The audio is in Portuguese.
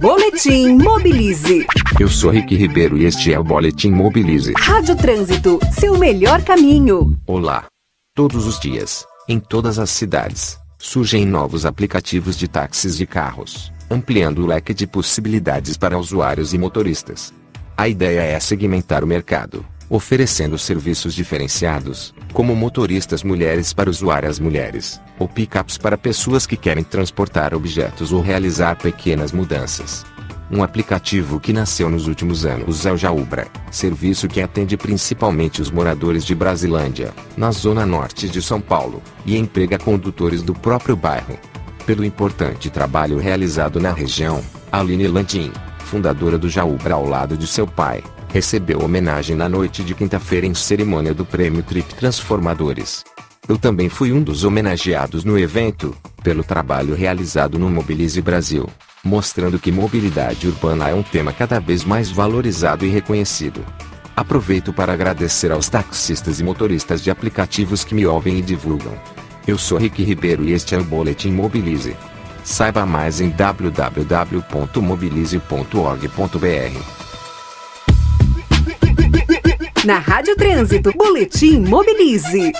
Boletim Mobilize. Eu sou Rick Ribeiro e este é o Boletim Mobilize. Rádio Trânsito, seu melhor caminho. Olá. Todos os dias, em todas as cidades, surgem novos aplicativos de táxis de carros, ampliando o leque de possibilidades para usuários e motoristas. A ideia é segmentar o mercado, oferecendo serviços diferenciados, como motoristas mulheres para usuárias mulheres, ou pickups para pessoas que querem transportar objetos ou realizar pequenas mudanças. Um aplicativo que nasceu nos últimos anos é o Jaubra, serviço que atende principalmente os moradores de Brasilândia, na zona norte de São Paulo, e emprega condutores do próprio bairro. Pelo importante trabalho realizado na região, Aline Landim, fundadora do Jaubra ao lado de seu pai, recebeu homenagem na noite de quinta-feira em cerimônia do Prêmio Trip Transformadores. Eu também fui um dos homenageados no evento, pelo trabalho realizado no Mobilize Brasil, mostrando que mobilidade urbana é um tema cada vez mais valorizado e reconhecido. Aproveito para agradecer aos taxistas e motoristas de aplicativos que me ouvem e divulgam. Eu sou Rick Ribeiro e este é o Boletim Mobilize. Saiba mais em www.mobilize.org.br. Na Rádio Trânsito, Boletim Mobilize.